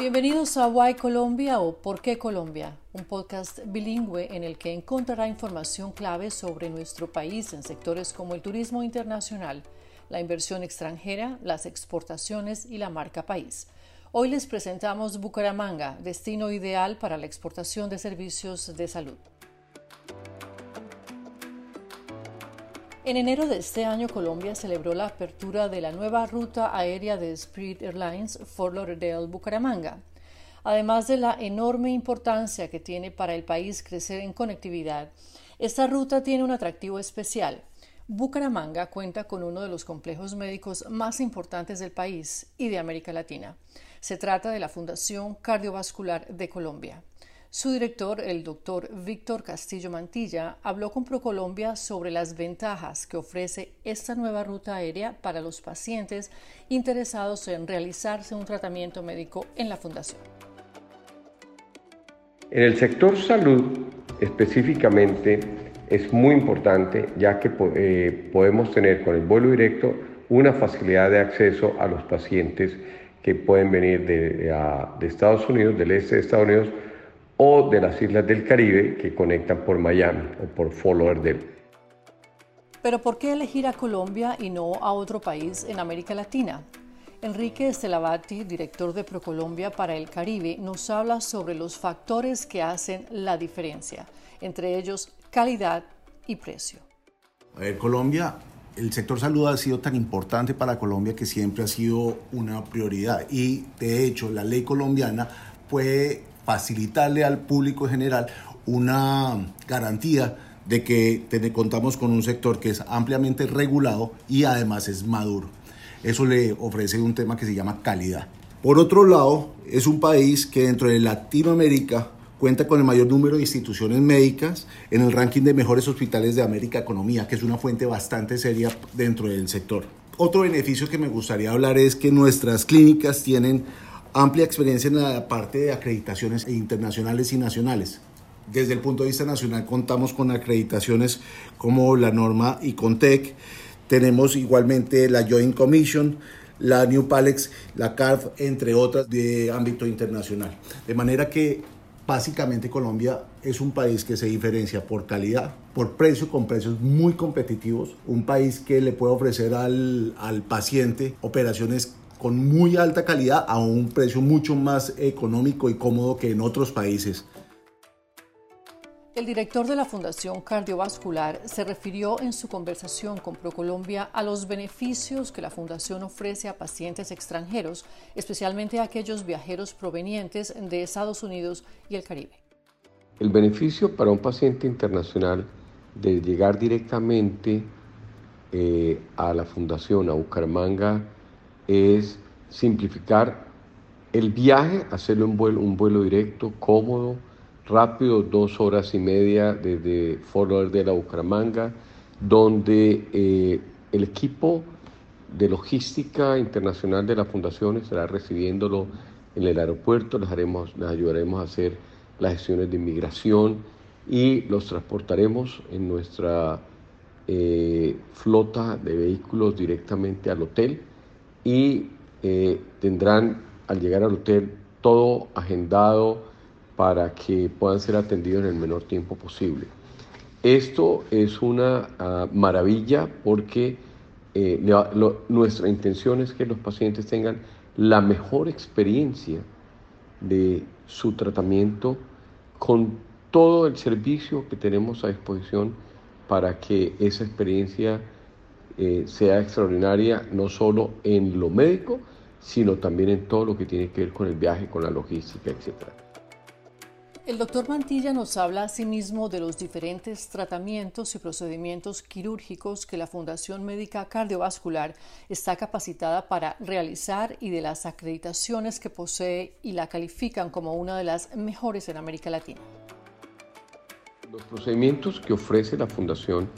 Bienvenidos a Why Colombia o Por qué Colombia, un podcast bilingüe en el que encontrará información clave sobre nuestro país en sectores como el turismo internacional, la inversión extranjera, las exportaciones y la marca país. Hoy les presentamos Bucaramanga, destino ideal para la exportación de servicios de salud. En enero de este año, Colombia celebró la apertura de la nueva ruta aérea de Spirit Airlines Fort Lauderdale-Bucaramanga. Además de la enorme importancia que tiene para el país crecer en conectividad, esta ruta tiene un atractivo especial. Bucaramanga cuenta con uno de los complejos médicos más importantes del país y de América Latina. Se trata de la Fundación Cardiovascular de Colombia. Su director, el doctor Víctor Castillo Mantilla, habló con ProColombia sobre las ventajas que ofrece esta nueva ruta aérea para los pacientes interesados en realizarse un tratamiento médico en la fundación. En el sector salud, específicamente, es muy importante ya que eh, podemos tener con el vuelo directo una facilidad de acceso a los pacientes que pueden venir de, de Estados Unidos, del este de Estados Unidos, o de las islas del Caribe que conectan por Miami o por Fort Lauderdale. Pero ¿por qué elegir a Colombia y no a otro país en América Latina? Enrique Estelavati, director de ProColombia para el Caribe, nos habla sobre los factores que hacen la diferencia, entre ellos calidad y precio. A ver, Colombia, el sector salud ha sido tan importante para Colombia que siempre ha sido una prioridad y de hecho la ley colombiana puede facilitarle al público en general una garantía de que contamos con un sector que es ampliamente regulado y además es maduro. Eso le ofrece un tema que se llama calidad. Por otro lado, es un país que dentro de Latinoamérica cuenta con el mayor número de instituciones médicas en el ranking de mejores hospitales de América Economía, que es una fuente bastante seria dentro del sector. Otro beneficio que me gustaría hablar es que nuestras clínicas tienen amplia experiencia en la parte de acreditaciones internacionales y nacionales. Desde el punto de vista nacional contamos con acreditaciones como la norma ICONTEC, tenemos igualmente la Joint Commission, la New Palex, la CARF, entre otras de ámbito internacional. De manera que básicamente Colombia es un país que se diferencia por calidad, por precio, con precios muy competitivos, un país que le puede ofrecer al, al paciente operaciones con muy alta calidad a un precio mucho más económico y cómodo que en otros países. El director de la Fundación Cardiovascular se refirió en su conversación con ProColombia a los beneficios que la Fundación ofrece a pacientes extranjeros, especialmente a aquellos viajeros provenientes de Estados Unidos y el Caribe. El beneficio para un paciente internacional de llegar directamente eh, a la Fundación, a Bucaramanga, es simplificar el viaje, hacerlo un vuelo, un vuelo directo, cómodo, rápido, dos horas y media desde Fort Lauderdale a Bucaramanga, donde eh, el equipo de logística internacional de la fundación estará recibiéndolo en el aeropuerto, les ayudaremos a hacer las gestiones de inmigración y los transportaremos en nuestra eh, flota de vehículos directamente al hotel y eh, tendrán al llegar al hotel todo agendado para que puedan ser atendidos en el menor tiempo posible. Esto es una ah, maravilla porque eh, nuestra intención es que los pacientes tengan la mejor experiencia de su tratamiento con todo el servicio que tenemos a disposición para que esa experiencia eh, sea extraordinaria, no solo en lo médico, sino también en todo lo que tiene que ver con el viaje, con la logística, etc. El doctor Mantilla nos habla asimismo de los diferentes tratamientos y procedimientos quirúrgicos que la Fundación Médica Cardiovascular está capacitada para realizar y de las acreditaciones que posee y la califican como una de las mejores en América Latina. Los procedimientos que ofrece la Fundación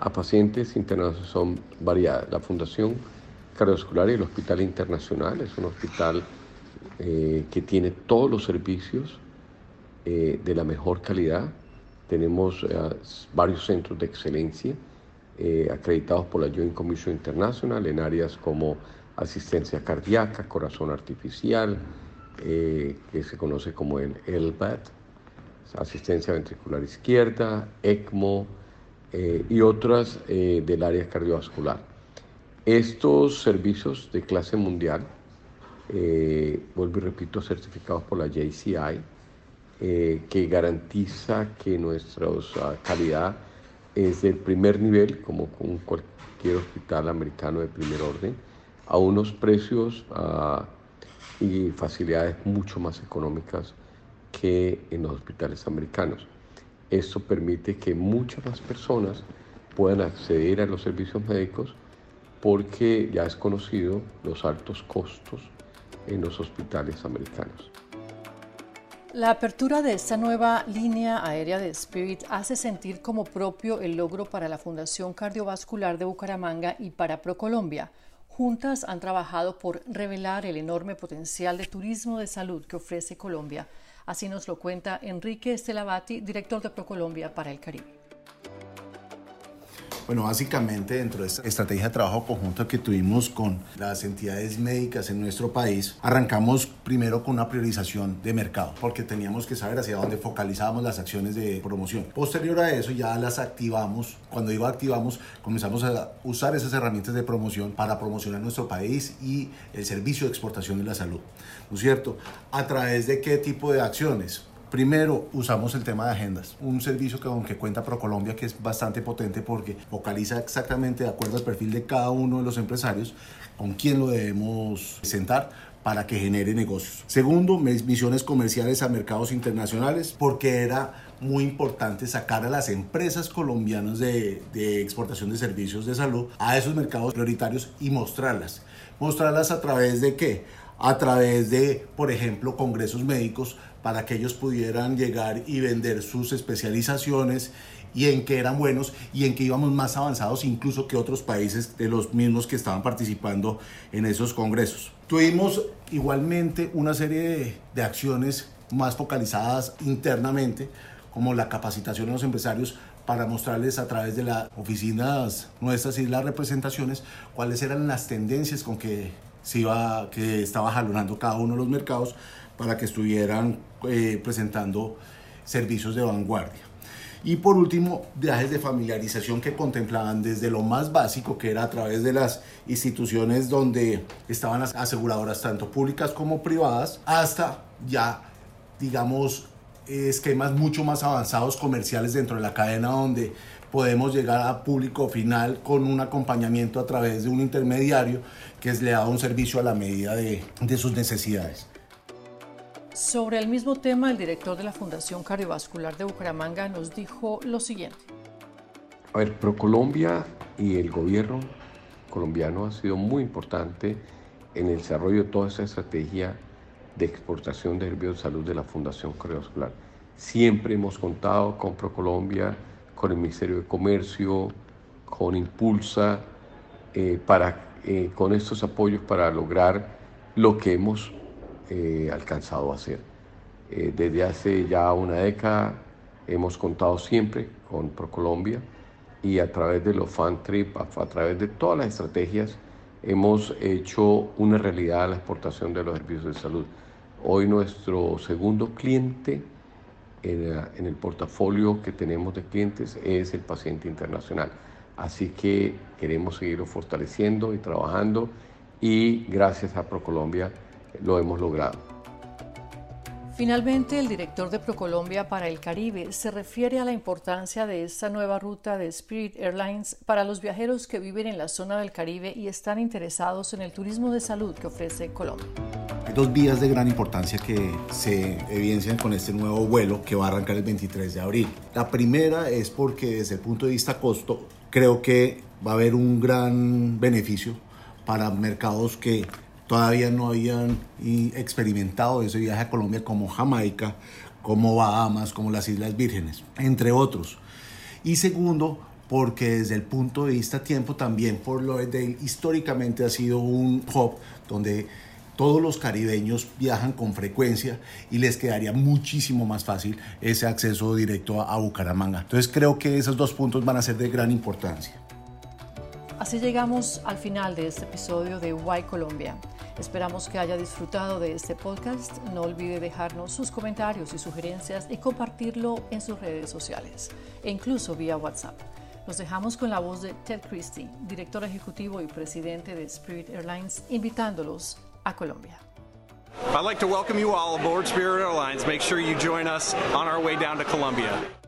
a pacientes internacionales son variadas. La Fundación Cardiovascular y el Hospital Internacional es un hospital eh, que tiene todos los servicios eh, de la mejor calidad. Tenemos eh, varios centros de excelencia acreditados por la Joint Commission International en áreas como asistencia cardíaca, corazón artificial, eh, que se conoce como el LVAD, asistencia ventricular izquierda, ECMO eh, y otras eh, del área cardiovascular. Estos servicios de clase mundial, vuelvo y repito, certificados por la JCI, que garantiza que nuestra calidad es del primer nivel, como con cualquier hospital americano de primer orden, a unos precios ah, y facilidades mucho más económicas que en los hospitales americanos. Esto permite que muchas más personas puedan acceder a los servicios médicos porque ya es conocido los altos costos en los hospitales americanos. La apertura de esta nueva línea aérea de Spirit hace sentir como propio el logro para la Fundación Cardiovascular de Bucaramanga y para ProColombia. Juntas han trabajado por revelar el enorme potencial de turismo de salud que ofrece Colombia. Así nos lo cuenta Enrique Estelabati, director de ProColombia para el Caribe. Bueno, básicamente dentro de esta estrategia de trabajo conjunto que tuvimos con las entidades médicas en nuestro país, arrancamos primero con una priorización de mercado, porque teníamos que saber hacia dónde focalizábamos las acciones de promoción. Posterior a eso ya las activamos. Cuando digo activamos, comenzamos a usar esas herramientas de promoción para promocionar nuestro país y el servicio de exportación de la salud. ¿No es cierto? ¿A través de qué tipo de acciones? Primero, usamos el tema de agendas, un servicio que aunque cuenta ProColombia que es bastante potente porque focaliza exactamente de acuerdo al perfil de cada uno de los empresarios con quién lo debemos sentar para que genere negocios. Segundo, misiones comerciales a mercados internacionales porque era muy importante sacar a las empresas colombianas de, de, exportación de servicios de salud a esos mercados prioritarios y mostrarlas. Mostrarlas a través de qué? A través de, por ejemplo, congresos médicos para que ellos pudieran llegar y vender sus especializaciones y en que eran buenos y en que íbamos más avanzados incluso que otros países de los mismos que estaban participando en esos congresos. Tuvimos igualmente una serie de, acciones más focalizadas internamente, como la capacitación de los empresarios para mostrarles a través de las oficinas nuestras y las representaciones cuáles eran las tendencias con que se iba, que estaba jalonando cada uno de los mercados para que estuvieran eh, presentando servicios de vanguardia. Y por último, viajes de familiarización que contemplaban desde lo más básico, que era a través de las instituciones donde estaban las aseguradoras, tanto públicas como privadas, hasta ya, digamos, esquemas mucho más avanzados comerciales dentro de la cadena donde podemos llegar a público final con un acompañamiento a través de un intermediario que le da un servicio a la medida de, de sus necesidades. Sobre el mismo tema, el director de la Fundación Cardiovascular de Bucaramanga nos dijo lo siguiente. A ver, ProColombia y el gobierno colombiano ha sido muy importante en el desarrollo de toda esa estrategia de exportación de servicios de salud de la Fundación Cardiovascular. Siempre hemos contado con ProColombia, con el Ministerio de Comercio, con Impulsa, eh, para, eh, con estos apoyos para lograr lo que hemos eh, alcanzado a hacer. Eh, desde hace ya una década hemos contado siempre con ProColombia y a través de los fan trip, a, través de todas las estrategias, hemos hecho una realidad la exportación de los servicios de salud. Hoy nuestro segundo cliente en, en, el portafolio que tenemos de clientes es el paciente internacional. Así que queremos seguirlo fortaleciendo y trabajando y gracias a ProColombia lo hemos logrado. Finalmente, el director de ProColombia para el Caribe se refiere a la importancia de esta nueva ruta de Spirit Airlines para los viajeros que viven en la zona del Caribe y están interesados en el turismo de salud que ofrece Colombia. Hay dos vías de gran importancia que se evidencian con este nuevo vuelo que va a arrancar el 23 de abril. La primera es porque desde el punto de vista costo creo que va a haber un gran beneficio para mercados que todavía no habían experimentado ese viaje a Colombia como Jamaica, como Bahamas, como las Islas Vírgenes, entre otros. Y segundo, porque desde el punto de vista tiempo también Fort Lauderdale históricamente ha sido un hub donde todos los caribeños viajan con frecuencia y les quedaría muchísimo más fácil ese acceso directo a Bucaramanga. Entonces creo que esos dos puntos van a ser de gran importancia. Así llegamos al final de este episodio de Why Colombia. Esperamos que haya disfrutado de este podcast. No olvide dejarnos sus comentarios y sugerencias y compartirlo en sus redes sociales e incluso vía WhatsApp. Nos dejamos con la voz de Ted Christie, director ejecutivo y presidente de Spirit Airlines, invitándolos a Colombia. I'd like to welcome you all aboard Spirit Airlines. Make sure you join us on our way down to Colombia.